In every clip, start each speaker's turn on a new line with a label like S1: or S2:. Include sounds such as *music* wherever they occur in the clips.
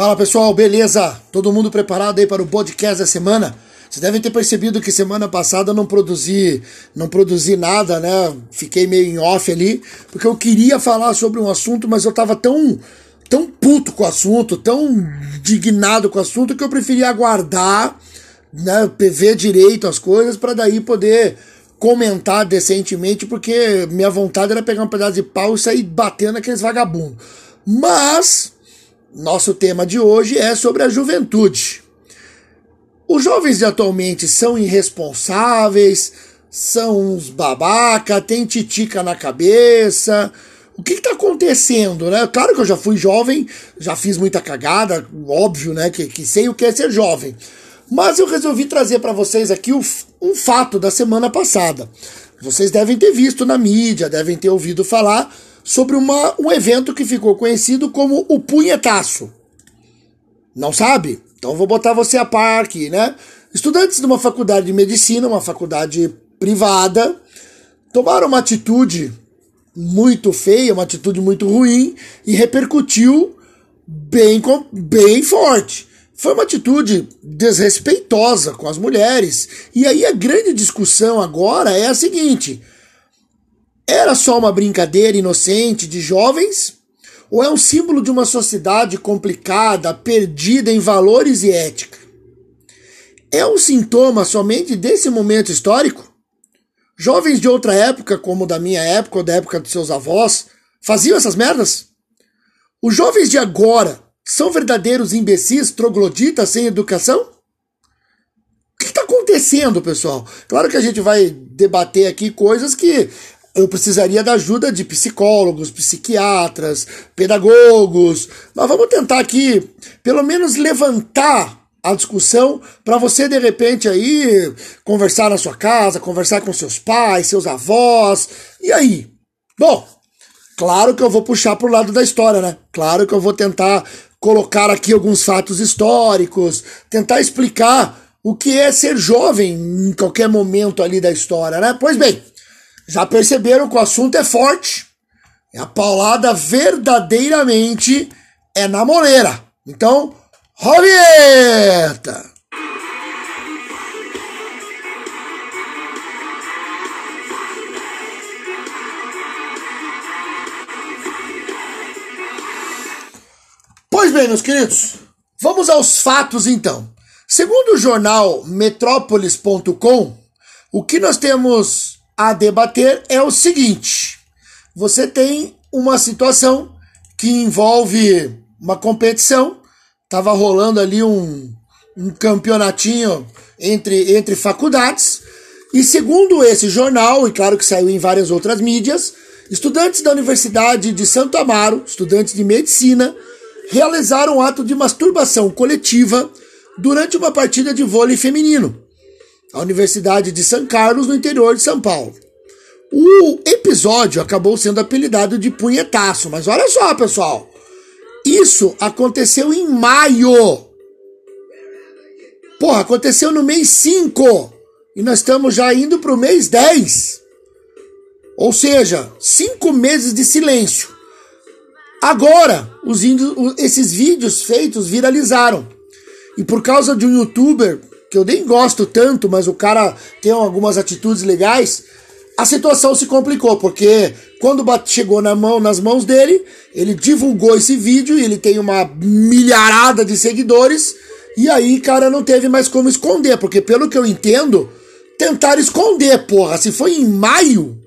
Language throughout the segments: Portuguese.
S1: Fala pessoal, beleza? Todo mundo preparado aí para o podcast da semana? Vocês devem ter percebido que semana passada eu não produzi, não produzi nada, né? Fiquei meio em off ali, porque eu queria falar sobre um assunto, mas eu tava tão tão puto com o assunto, tão indignado com o assunto que eu preferia aguardar, né, ver direito as coisas para daí poder comentar decentemente, porque minha vontade era pegar um pedaço de pau e sair batendo aqueles vagabundos. Mas nosso tema de hoje é sobre a juventude. Os jovens de atualmente são irresponsáveis, são uns babaca, tem titica na cabeça. O que está acontecendo, né? Claro que eu já fui jovem, já fiz muita cagada, óbvio, né? Que, que sei o que é ser jovem. Mas eu resolvi trazer para vocês aqui o, um fato da semana passada. Vocês devem ter visto na mídia, devem ter ouvido falar sobre uma, um evento que ficou conhecido como o punhetaço. Não sabe? Então vou botar você a par aqui, né? Estudantes de uma faculdade de medicina, uma faculdade privada, tomaram uma atitude muito feia, uma atitude muito ruim e repercutiu bem, bem forte. Foi uma atitude desrespeitosa com as mulheres. E aí a grande discussão agora é a seguinte: era só uma brincadeira inocente de jovens? Ou é um símbolo de uma sociedade complicada, perdida em valores e ética? É um sintoma somente desse momento histórico? Jovens de outra época, como da minha época ou da época dos seus avós, faziam essas merdas? Os jovens de agora são verdadeiros imbecis, trogloditas sem educação? O que está acontecendo, pessoal? Claro que a gente vai debater aqui coisas que eu precisaria da ajuda de psicólogos, psiquiatras, pedagogos. Mas vamos tentar aqui, pelo menos, levantar a discussão para você de repente aí conversar na sua casa, conversar com seus pais, seus avós. E aí? Bom, claro que eu vou puxar pro lado da história, né? Claro que eu vou tentar colocar aqui alguns fatos históricos, tentar explicar o que é ser jovem em qualquer momento ali da história, né? Pois bem, já perceberam que o assunto é forte. A paulada verdadeiramente é na moleira. Então, Rovieta! Pois bem, meus queridos, vamos aos fatos então. Segundo o jornal Metrópolis.com, o que nós temos a debater é o seguinte: você tem uma situação que envolve uma competição, estava rolando ali um, um campeonatinho entre, entre faculdades, e segundo esse jornal, e claro que saiu em várias outras mídias, estudantes da Universidade de Santo Amaro, estudantes de medicina, realizaram um ato de masturbação coletiva durante uma partida de vôlei feminino a Universidade de São Carlos, no interior de São Paulo. O episódio acabou sendo apelidado de punhetaço, mas olha só, pessoal. Isso aconteceu em maio. Porra, aconteceu no mês 5. E nós estamos já indo para o mês 10. Ou seja, cinco meses de silêncio. Agora, os índios, esses vídeos feitos viralizaram. E por causa de um youtuber que eu nem gosto tanto, mas o cara tem algumas atitudes legais, a situação se complicou, porque quando chegou na mão, nas mãos dele, ele divulgou esse vídeo e ele tem uma milharada de seguidores, e aí, cara, não teve mais como esconder, porque pelo que eu entendo, tentaram esconder, porra. Se foi em maio,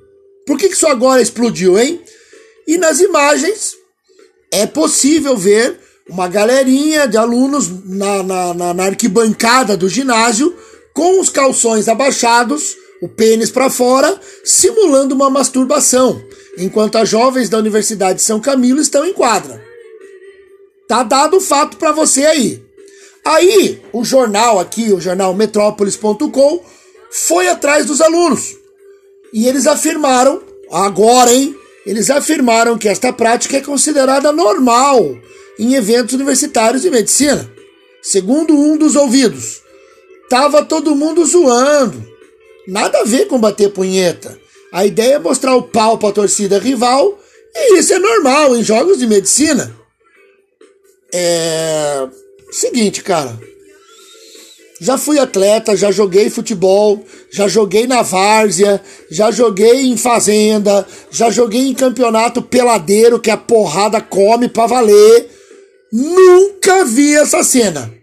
S1: por que, que isso agora explodiu, hein? E nas imagens é possível ver uma galerinha de alunos na, na, na, na arquibancada do ginásio com os calções abaixados, o pênis para fora, simulando uma masturbação, enquanto as jovens da Universidade de São Camilo estão em quadra. Tá dado o fato para você aí. Aí, o jornal aqui, o jornal metrópolis.com, foi atrás dos alunos. E eles afirmaram, agora, hein? Eles afirmaram que esta prática é considerada normal em eventos universitários de medicina. Segundo um dos ouvidos, tava todo mundo zoando. Nada a ver com bater punheta. A ideia é mostrar o pau para a torcida rival e isso é normal em jogos de medicina. É. Seguinte, cara. Já fui atleta, já joguei futebol, já joguei na várzea, já joguei em fazenda, já joguei em campeonato peladeiro que a porrada come pra valer. Nunca vi essa cena.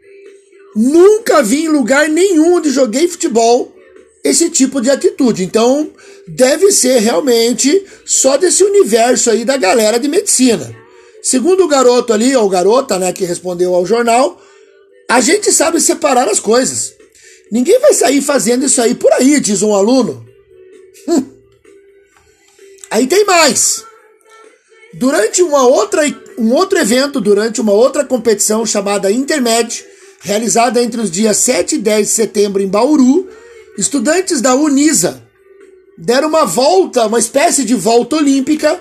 S1: Nunca vi em lugar nenhum onde joguei futebol esse tipo de atitude. Então, deve ser realmente só desse universo aí da galera de medicina. Segundo o garoto ali, ou garota, né, que respondeu ao jornal, a gente sabe separar as coisas. Ninguém vai sair fazendo isso aí por aí, diz um aluno. Hum. Aí tem mais. Durante uma outra, um outro evento, durante uma outra competição chamada Intermed, realizada entre os dias 7 e 10 de setembro em Bauru, estudantes da Unisa deram uma volta, uma espécie de volta olímpica,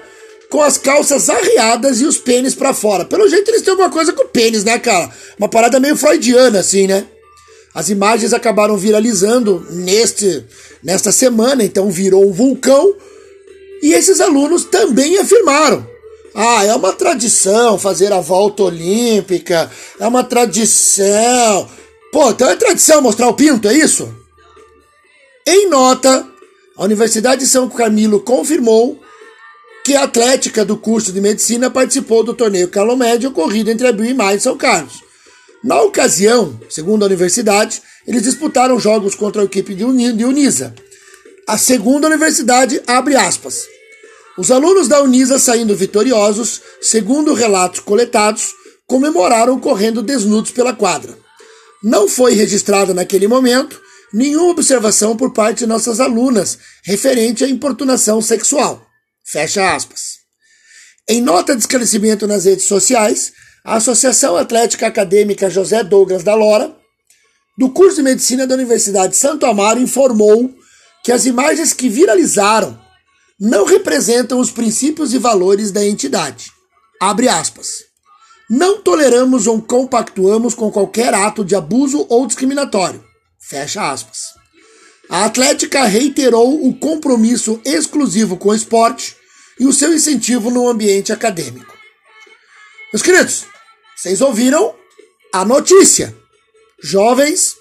S1: com as calças arreadas e os pênis para fora. Pelo jeito eles têm alguma coisa com pênis, né, cara? Uma parada meio freudiana, assim, né? As imagens acabaram viralizando neste, nesta semana, então virou um vulcão. E esses alunos também afirmaram: ah, é uma tradição fazer a volta olímpica, é uma tradição. Pô, então é tradição mostrar o pinto, é isso? Em nota, a Universidade de São Camilo confirmou que a atlética do curso de medicina participou do torneio Calomed ocorrido entre abril e maio em São Carlos. Na ocasião, segundo a universidade, eles disputaram jogos contra a equipe de Unisa. A segunda universidade abre aspas. Os alunos da Unisa saindo vitoriosos, segundo relatos coletados, comemoraram correndo desnudos pela quadra. Não foi registrada naquele momento nenhuma observação por parte de nossas alunas referente à importunação sexual. Fecha aspas. Em nota de esclarecimento nas redes sociais, a Associação Atlética Acadêmica José Douglas da Lora, do curso de medicina da Universidade de Santo Amaro, informou que as imagens que viralizaram não representam os princípios e valores da entidade. Abre aspas. Não toleramos ou compactuamos com qualquer ato de abuso ou discriminatório. Fecha aspas. A Atlética reiterou o compromisso exclusivo com o esporte e o seu incentivo no ambiente acadêmico. Meus queridos, vocês ouviram a notícia. Jovens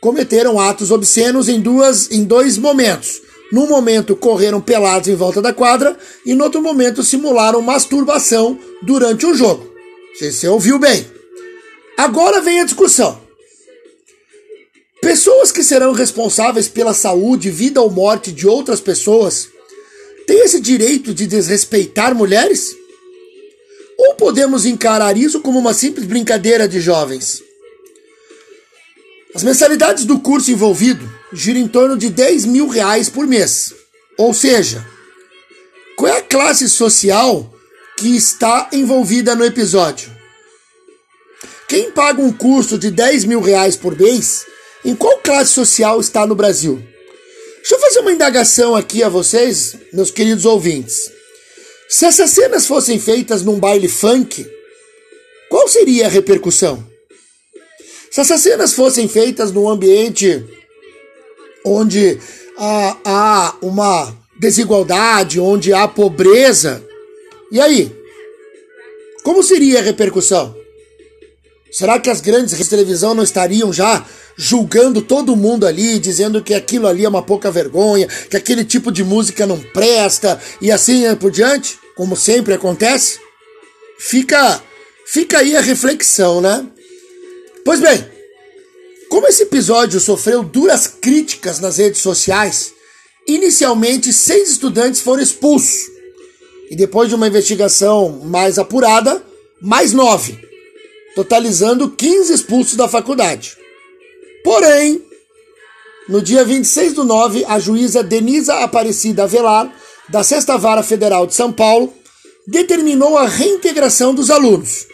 S1: cometeram atos obscenos em, duas, em dois momentos. Num momento correram pelados em volta da quadra e no outro momento simularam masturbação durante o jogo. Você ouviu bem. Agora vem a discussão. Pessoas que serão responsáveis pela saúde, vida ou morte de outras pessoas têm esse direito de desrespeitar mulheres? Ou podemos encarar isso como uma simples brincadeira de jovens? As mensalidades do curso envolvido giram em torno de 10 mil reais por mês. Ou seja, qual é a classe social que está envolvida no episódio? Quem paga um curso de 10 mil reais por mês, em qual classe social está no Brasil? Deixa eu fazer uma indagação aqui a vocês, meus queridos ouvintes. Se essas cenas fossem feitas num baile funk, qual seria a repercussão? Se essas cenas fossem feitas num ambiente onde há, há uma desigualdade, onde há pobreza, e aí? Como seria a repercussão? Será que as grandes redes de televisão não estariam já julgando todo mundo ali, dizendo que aquilo ali é uma pouca vergonha, que aquele tipo de música não presta e assim por diante, como sempre acontece? Fica, fica aí a reflexão, né? Pois bem, como esse episódio sofreu duras críticas nas redes sociais, inicialmente seis estudantes foram expulsos e depois de uma investigação mais apurada, mais nove, totalizando 15 expulsos da faculdade. Porém, no dia 26 do 9, a juíza Denisa Aparecida Avelar, da Sexta Vara Federal de São Paulo, determinou a reintegração dos alunos,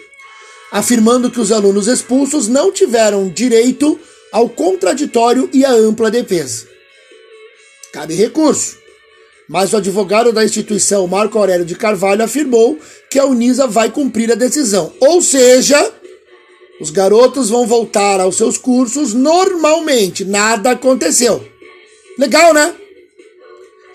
S1: afirmando que os alunos expulsos não tiveram direito ao contraditório e à ampla defesa. Cabe recurso, mas o advogado da instituição, Marco Aurélio de Carvalho, afirmou que a Unisa vai cumprir a decisão, ou seja, os garotos vão voltar aos seus cursos normalmente, nada aconteceu. Legal, né?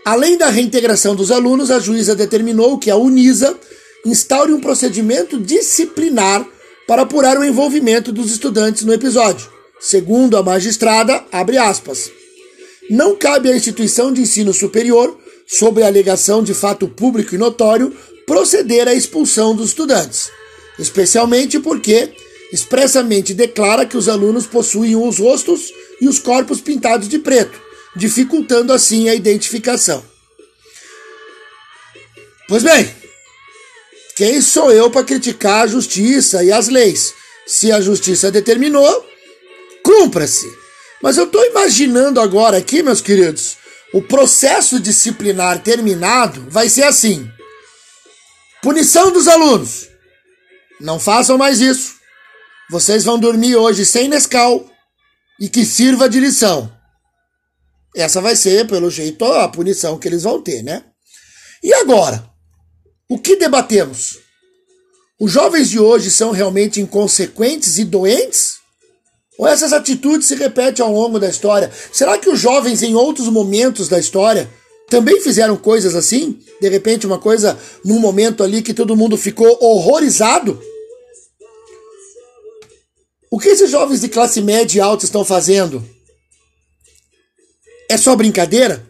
S1: Além da reintegração dos alunos, a juíza determinou que a Unisa instaure um procedimento disciplinar para apurar o envolvimento dos estudantes no episódio. Segundo a magistrada, abre aspas. Não cabe à instituição de ensino superior, sob a alegação de fato público e notório, proceder à expulsão dos estudantes, especialmente porque expressamente declara que os alunos possuem os rostos e os corpos pintados de preto, dificultando assim a identificação. Pois bem, quem sou eu para criticar a justiça e as leis? Se a justiça determinou, cumpra-se. Mas eu estou imaginando agora aqui, meus queridos, o processo disciplinar terminado vai ser assim: punição dos alunos. Não façam mais isso. Vocês vão dormir hoje sem Nescau e que sirva de lição. Essa vai ser, pelo jeito, a punição que eles vão ter, né? E agora? O que debatemos? Os jovens de hoje são realmente inconsequentes e doentes? Ou essas atitudes se repetem ao longo da história? Será que os jovens, em outros momentos da história, também fizeram coisas assim? De repente, uma coisa num momento ali que todo mundo ficou horrorizado? O que esses jovens de classe média e alta estão fazendo? É só brincadeira?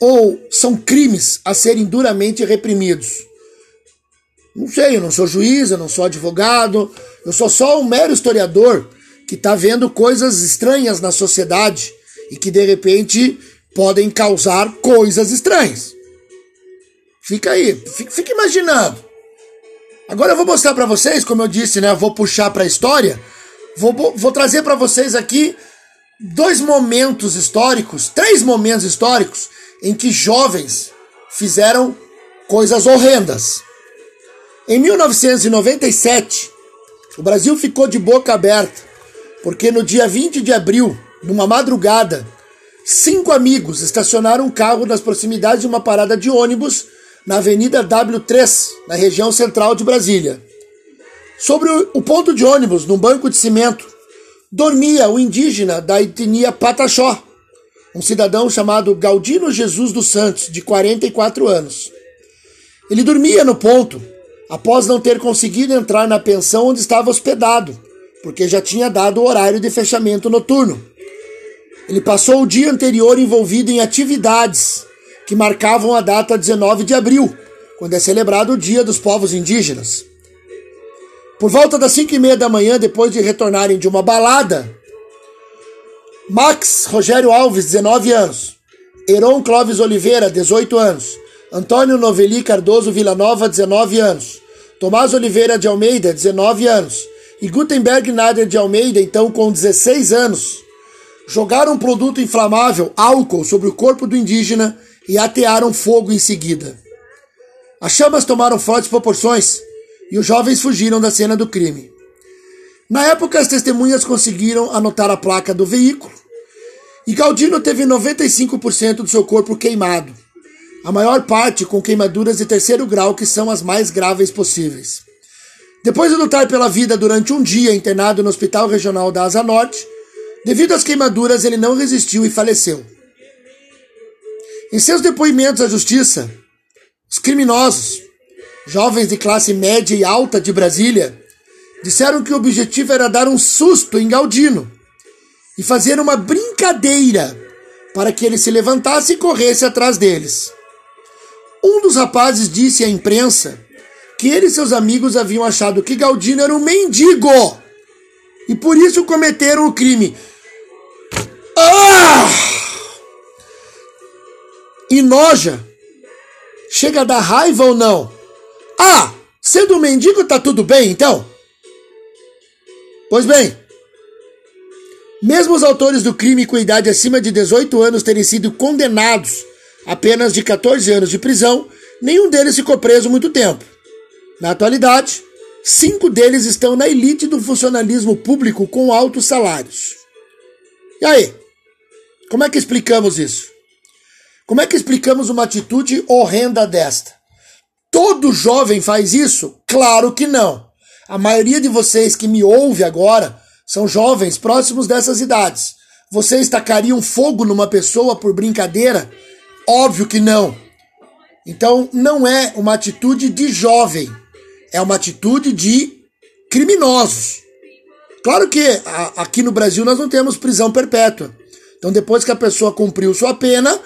S1: Ou são crimes a serem duramente reprimidos? Não sei, eu não sou juiz, eu não sou advogado, eu sou só um mero historiador que está vendo coisas estranhas na sociedade e que de repente podem causar coisas estranhas. Fica aí, fica, imaginando. Agora eu vou mostrar para vocês, como eu disse, né? Vou puxar para a história. Vou, vou trazer para vocês aqui dois momentos históricos, três momentos históricos em que jovens fizeram coisas horrendas. Em 1997, o Brasil ficou de boca aberta, porque no dia 20 de abril, numa madrugada, cinco amigos estacionaram um carro nas proximidades de uma parada de ônibus na Avenida W3, na região central de Brasília. Sobre o ponto de ônibus, num banco de cimento, dormia o indígena da etnia Pataxó, um cidadão chamado Galdino Jesus dos Santos, de 44 anos. Ele dormia no ponto, após não ter conseguido entrar na pensão onde estava hospedado, porque já tinha dado o horário de fechamento noturno. Ele passou o dia anterior envolvido em atividades que marcavam a data 19 de abril, quando é celebrado o Dia dos Povos Indígenas. Por volta das 5 e meia da manhã, depois de retornarem de uma balada, Max Rogério Alves, 19 anos, Heron Clóvis Oliveira, 18 anos, Antônio Noveli Cardoso Villanova, 19 anos, Tomás Oliveira de Almeida, 19 anos, e Gutenberg Nader de Almeida, então com 16 anos, jogaram um produto inflamável, álcool, sobre o corpo do indígena e atearam fogo em seguida. As chamas tomaram fortes proporções e os jovens fugiram da cena do crime. Na época, as testemunhas conseguiram anotar a placa do veículo e Galdino teve 95% do seu corpo queimado, a maior parte com queimaduras de terceiro grau que são as mais graves possíveis. Depois de lutar pela vida durante um dia internado no Hospital Regional da Asa Norte, devido às queimaduras ele não resistiu e faleceu. Em seus depoimentos à justiça, os criminosos, jovens de classe média e alta de Brasília, disseram que o objetivo era dar um susto em Galdino e fazer uma brincadeira para que ele se levantasse e corresse atrás deles. Um dos rapazes disse à imprensa que ele e seus amigos haviam achado que Galdino era um mendigo e por isso cometeram o crime. Ah! e noja. Chega a dar raiva ou não? Ah, sendo um mendigo tá tudo bem então? Pois bem, mesmo os autores do crime com idade acima de 18 anos terem sido condenados a apenas de 14 anos de prisão, nenhum deles ficou preso muito tempo. Na atualidade, cinco deles estão na elite do funcionalismo público com altos salários. E aí? Como é que explicamos isso? Como é que explicamos uma atitude horrenda desta? Todo jovem faz isso? Claro que não. A maioria de vocês que me ouve agora são jovens próximos dessas idades. Vocês tacariam fogo numa pessoa por brincadeira? Óbvio que não. Então não é uma atitude de jovem, é uma atitude de criminosos. Claro que a, aqui no Brasil nós não temos prisão perpétua. Então, depois que a pessoa cumpriu sua pena,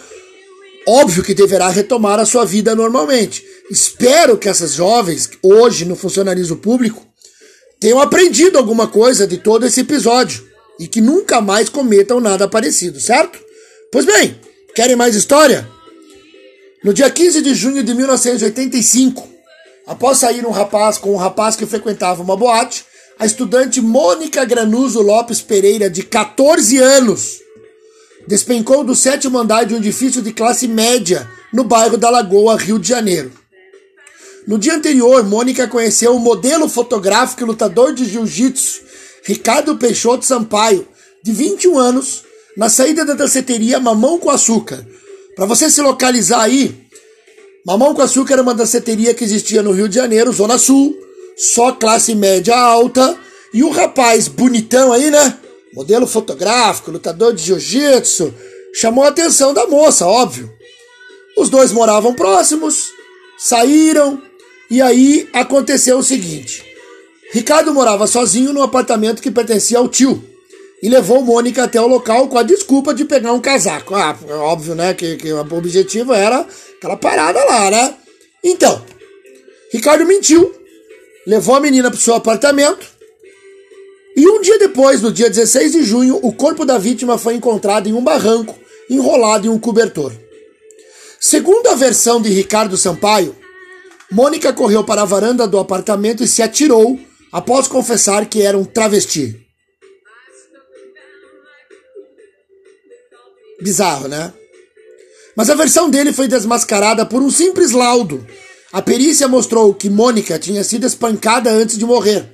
S1: óbvio que deverá retomar a sua vida normalmente. Espero que essas jovens, hoje no funcionalismo público, tenham aprendido alguma coisa de todo esse episódio e que nunca mais cometam nada parecido, certo? Pois bem, querem mais história? No dia 15 de junho de 1985, após sair um rapaz com um rapaz que frequentava uma boate, a estudante Mônica Granuso Lopes Pereira, de 14 anos, despencou do sétimo andar de um edifício de classe média no bairro da Lagoa, Rio de Janeiro. No dia anterior, Mônica conheceu o modelo fotográfico e lutador de jiu-jitsu Ricardo Peixoto Sampaio, de 21 anos, na saída da danceteria Mamão com Açúcar. Para você se localizar aí, Mamão com Açúcar era uma danceteria que existia no Rio de Janeiro, Zona Sul, só classe média alta, e o rapaz bonitão aí, né? Modelo fotográfico, lutador de jiu-jitsu, chamou a atenção da moça, óbvio. Os dois moravam próximos, saíram, e aí aconteceu o seguinte: Ricardo morava sozinho no apartamento que pertencia ao tio e levou Mônica até o local com a desculpa de pegar um casaco. Ah, é óbvio, né? Que, que o objetivo era aquela parada lá, né? Então, Ricardo mentiu, levou a menina para o seu apartamento e um dia depois, no dia 16 de junho, o corpo da vítima foi encontrado em um barranco, enrolado em um cobertor. Segundo a versão de Ricardo Sampaio, Mônica correu para a varanda do apartamento e se atirou após confessar que era um travesti. Bizarro, né? Mas a versão dele foi desmascarada por um simples laudo. A perícia mostrou que Mônica tinha sido espancada antes de morrer.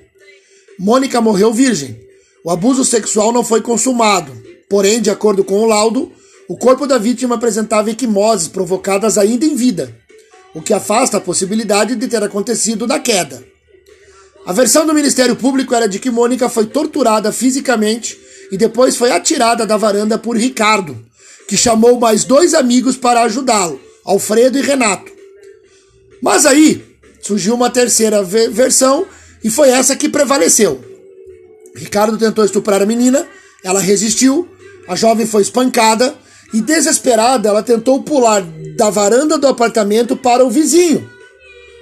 S1: Mônica morreu virgem. O abuso sexual não foi consumado. Porém, de acordo com o laudo, o corpo da vítima apresentava equimoses provocadas ainda em vida, o que afasta a possibilidade de ter acontecido na queda. A versão do Ministério Público era de que Mônica foi torturada fisicamente e depois foi atirada da varanda por Ricardo, que chamou mais dois amigos para ajudá-lo, Alfredo e Renato. Mas aí surgiu uma terceira versão e foi essa que prevaleceu. Ricardo tentou estuprar a menina, ela resistiu, a jovem foi espancada e, desesperada, ela tentou pular da varanda do apartamento para o vizinho.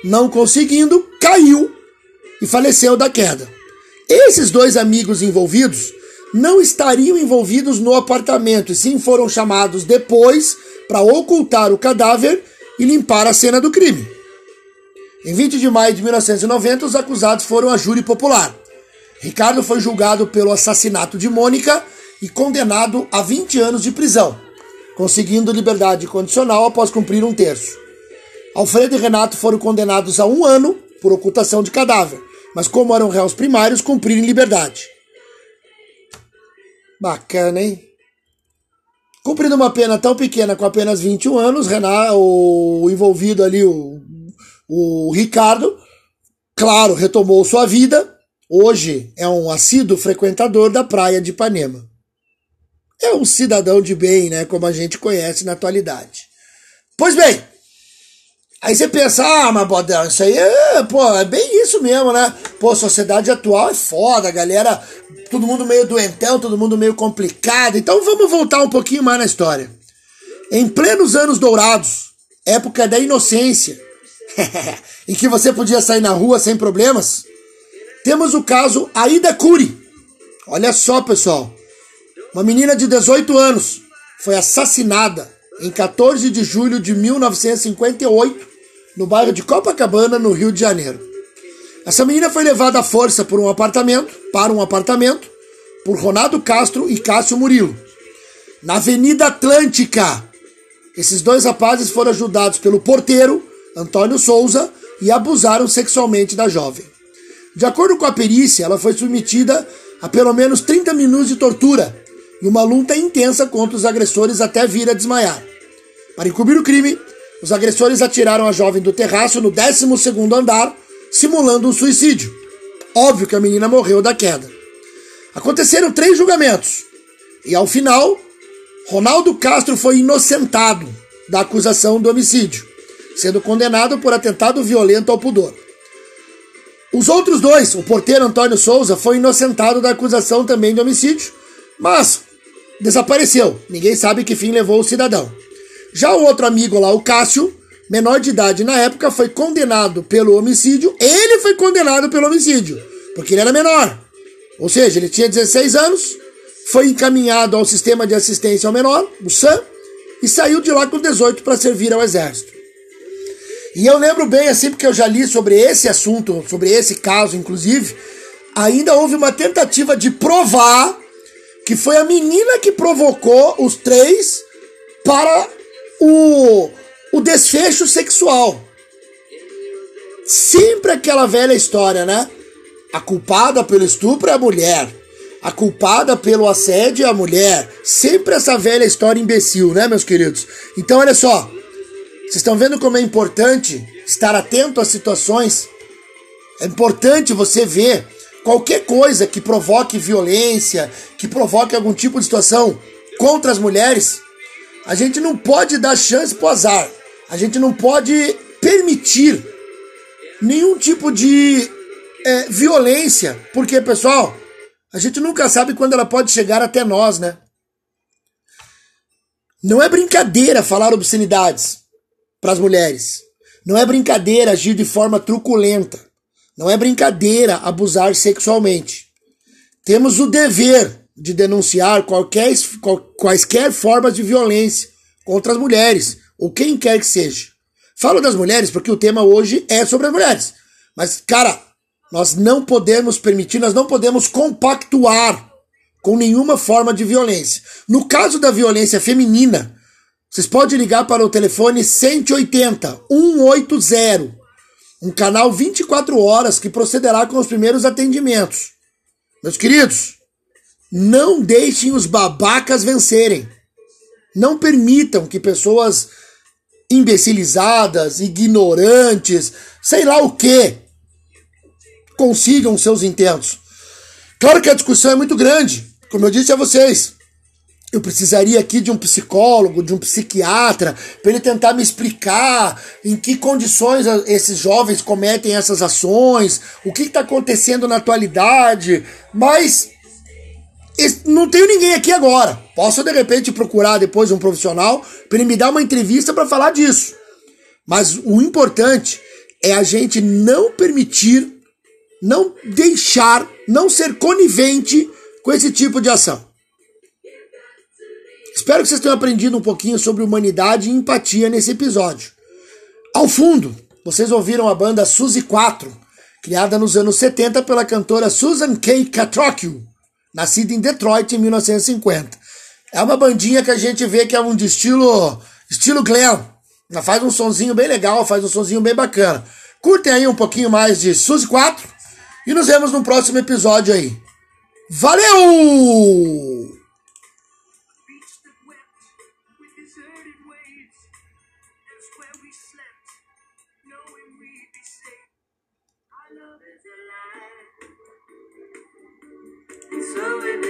S1: Não conseguindo, caiu e faleceu da queda. Esses dois amigos envolvidos não estariam envolvidos no apartamento e sim foram chamados depois para ocultar o cadáver e limpar a cena do crime. Em 20 de maio de 1990, os acusados foram a júri popular. Ricardo foi julgado pelo assassinato de Mônica e condenado a 20 anos de prisão, conseguindo liberdade condicional após cumprir um terço. Alfredo e Renato foram condenados a um ano por ocultação de cadáver, mas como eram réus primários, cumpriram liberdade. Bacana, hein? Cumprindo uma pena tão pequena com apenas 21 anos, Renato, o envolvido ali, o, o Ricardo, claro, retomou sua vida. Hoje é um assíduo frequentador da praia de Ipanema. É um cidadão de bem, né? Como a gente conhece na atualidade. Pois bem, Aí você pensa, ah, mas Bodão, isso aí é, pô, é bem isso mesmo, né? Pô, sociedade atual é foda, galera, todo mundo meio doentão, todo mundo meio complicado. Então vamos voltar um pouquinho mais na história. Em plenos anos dourados, época da inocência, *laughs* em que você podia sair na rua sem problemas, temos o caso Aida Curi. Olha só, pessoal. Uma menina de 18 anos foi assassinada em 14 de julho de 1958 no bairro de Copacabana, no Rio de Janeiro. Essa menina foi levada à força por um apartamento, para um apartamento, por Ronaldo Castro e Cássio Murilo. Na Avenida Atlântica. Esses dois rapazes foram ajudados pelo porteiro, Antônio Souza, e abusaram sexualmente da jovem. De acordo com a perícia, ela foi submetida a pelo menos 30 minutos de tortura e uma luta intensa contra os agressores até vir a desmaiar. Para encobrir o crime, os agressores atiraram a jovem do terraço no 12 andar, simulando um suicídio. Óbvio que a menina morreu da queda. Aconteceram três julgamentos. E ao final, Ronaldo Castro foi inocentado da acusação do homicídio, sendo condenado por atentado violento ao pudor. Os outros dois, o porteiro Antônio Souza, foi inocentado da acusação também de homicídio, mas desapareceu. Ninguém sabe que fim levou o cidadão. Já o outro amigo lá, o Cássio, menor de idade na época, foi condenado pelo homicídio. Ele foi condenado pelo homicídio, porque ele era menor. Ou seja, ele tinha 16 anos, foi encaminhado ao sistema de assistência ao menor, o SAM, e saiu de lá com 18 para servir ao exército. E eu lembro bem, assim, porque eu já li sobre esse assunto, sobre esse caso, inclusive, ainda houve uma tentativa de provar que foi a menina que provocou os três para o, o desfecho sexual. Sempre aquela velha história, né? A culpada pelo estupro é a mulher. A culpada pelo assédio é a mulher. Sempre essa velha história imbecil, né, meus queridos? Então, olha só. Vocês estão vendo como é importante estar atento às situações? É importante você ver qualquer coisa que provoque violência, que provoque algum tipo de situação contra as mulheres. A gente não pode dar chance pro azar. A gente não pode permitir nenhum tipo de é, violência, porque, pessoal, a gente nunca sabe quando ela pode chegar até nós, né? Não é brincadeira falar obscenidades para as mulheres. Não é brincadeira agir de forma truculenta. Não é brincadeira abusar sexualmente. Temos o dever de denunciar qualquer, quaisquer formas de violência contra as mulheres, ou quem quer que seja. Falo das mulheres porque o tema hoje é sobre as mulheres. Mas, cara, nós não podemos permitir, nós não podemos compactuar com nenhuma forma de violência. No caso da violência feminina, vocês podem ligar para o telefone 180 180, um canal 24 horas que procederá com os primeiros atendimentos. Meus queridos, não deixem os babacas vencerem. Não permitam que pessoas imbecilizadas, ignorantes, sei lá o que, consigam seus intentos. Claro que a discussão é muito grande, como eu disse a vocês. Eu precisaria aqui de um psicólogo, de um psiquiatra, para ele tentar me explicar em que condições esses jovens cometem essas ações, o que está acontecendo na atualidade, mas não tenho ninguém aqui agora. Posso de repente procurar depois um profissional para ele me dar uma entrevista para falar disso. Mas o importante é a gente não permitir não deixar, não ser conivente com esse tipo de ação. Espero que vocês tenham aprendido um pouquinho sobre humanidade e empatia nesse episódio. Ao fundo, vocês ouviram a banda Suzy 4, criada nos anos 70 pela cantora Susan K. Catrocchio, nascida em Detroit em 1950. É uma bandinha que a gente vê que é um de estilo, estilo glam. Ela faz um sonzinho bem legal, faz um sonzinho bem bacana. Curtem aí um pouquinho mais de Suzy 4 e nos vemos no próximo episódio aí. Valeu! stumbling